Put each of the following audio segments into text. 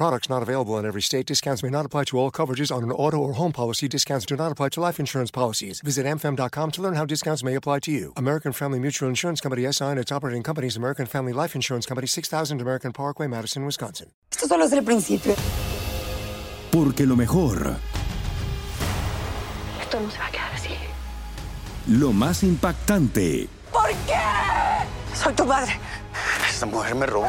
Products not available in every state. Discounts may not apply to all coverages on an auto or home policy. Discounts do not apply to life insurance policies. Visit amfam.com to learn how discounts may apply to you. American Family Mutual Insurance Company SI and its operating companies American Family Life Insurance Company 6000 American Parkway, Madison, Wisconsin. Esto solo es el principio. Porque lo mejor, Esto no se va a quedar así. lo más impactante, ¿Por qué? Soy tu madre. Esta mujer me robó.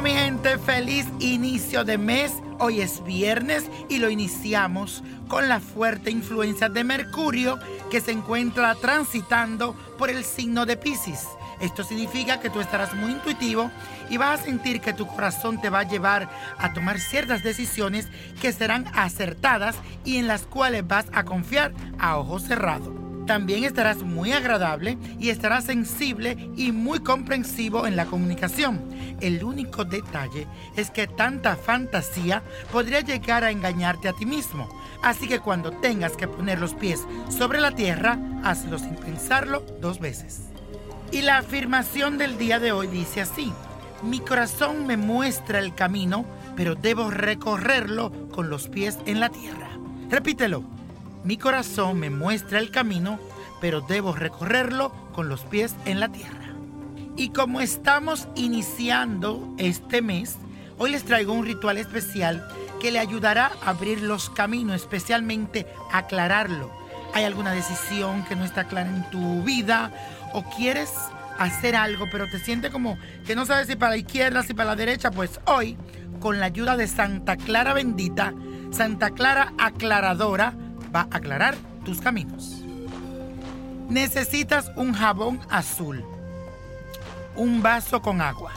Mi gente, feliz inicio de mes. Hoy es viernes y lo iniciamos con la fuerte influencia de Mercurio que se encuentra transitando por el signo de Pisces. Esto significa que tú estarás muy intuitivo y vas a sentir que tu corazón te va a llevar a tomar ciertas decisiones que serán acertadas y en las cuales vas a confiar a ojo cerrado. También estarás muy agradable y estarás sensible y muy comprensivo en la comunicación. El único detalle es que tanta fantasía podría llegar a engañarte a ti mismo. Así que cuando tengas que poner los pies sobre la tierra, hazlo sin pensarlo dos veces. Y la afirmación del día de hoy dice así, mi corazón me muestra el camino, pero debo recorrerlo con los pies en la tierra. Repítelo, mi corazón me muestra el camino, pero debo recorrerlo con los pies en la tierra. Y como estamos iniciando este mes, hoy les traigo un ritual especial que le ayudará a abrir los caminos, especialmente aclararlo. ¿Hay alguna decisión que no está clara en tu vida o quieres hacer algo pero te sientes como que no sabes si para la izquierda, si para la derecha? Pues hoy, con la ayuda de Santa Clara bendita, Santa Clara aclaradora, va a aclarar tus caminos. Necesitas un jabón azul, un vaso con agua,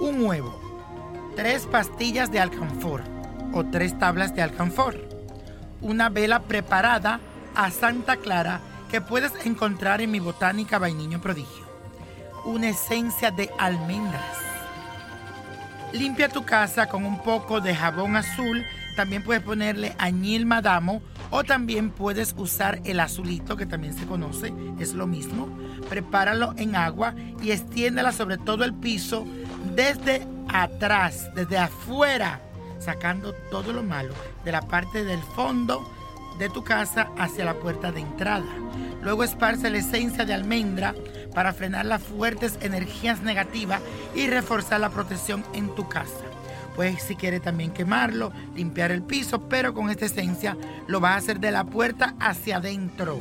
un huevo, tres pastillas de alcanfor o tres tablas de alcanfor, una vela preparada a Santa Clara que puedes encontrar en mi botánica Vainiño Prodigio, una esencia de almendras. Limpia tu casa con un poco de jabón azul, también puedes ponerle añil madamo o también puedes usar el azulito que también se conoce, es lo mismo. Prepáralo en agua y extiéndela sobre todo el piso desde atrás, desde afuera, sacando todo lo malo de la parte del fondo de tu casa hacia la puerta de entrada. Luego esparce la esencia de almendra para frenar las fuertes energías negativas y reforzar la protección en tu casa. Pues si quiere también quemarlo, limpiar el piso, pero con esta esencia lo vas a hacer de la puerta hacia adentro.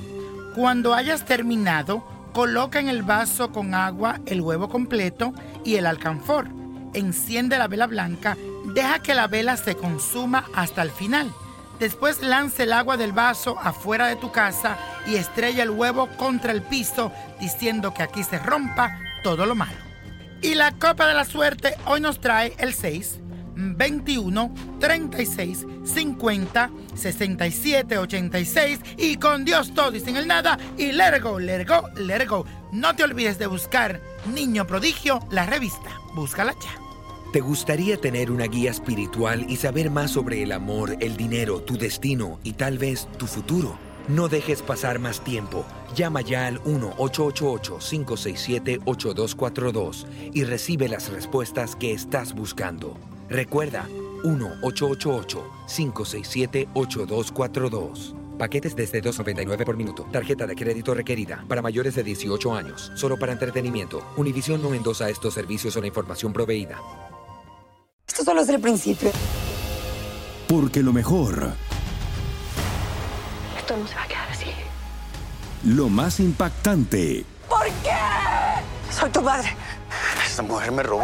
Cuando hayas terminado, coloca en el vaso con agua el huevo completo y el alcanfor. Enciende la vela blanca, deja que la vela se consuma hasta el final. Después lanza el agua del vaso afuera de tu casa y estrella el huevo contra el piso diciendo que aquí se rompa todo lo malo. Y la copa de la suerte hoy nos trae el 6, 21, 36, 50, 67, 86 y con Dios todo y sin el nada y let it go, let it go, let it go. No te olvides de buscar Niño Prodigio, la revista. Búscala ya. ¿Te gustaría tener una guía espiritual y saber más sobre el amor, el dinero, tu destino y tal vez tu futuro? No dejes pasar más tiempo. Llama ya al 1-888-567-8242 y recibe las respuestas que estás buscando. Recuerda, 1-888-567-8242. Paquetes desde 2.99 por minuto. Tarjeta de crédito requerida para mayores de 18 años. Solo para entretenimiento. Univision no endosa estos servicios o la información proveída. Esto solo es el principio. Porque lo mejor, Esto no se va a quedar así. lo más impactante, ¿Por qué? Soy tu madre. Esta mujer me robó.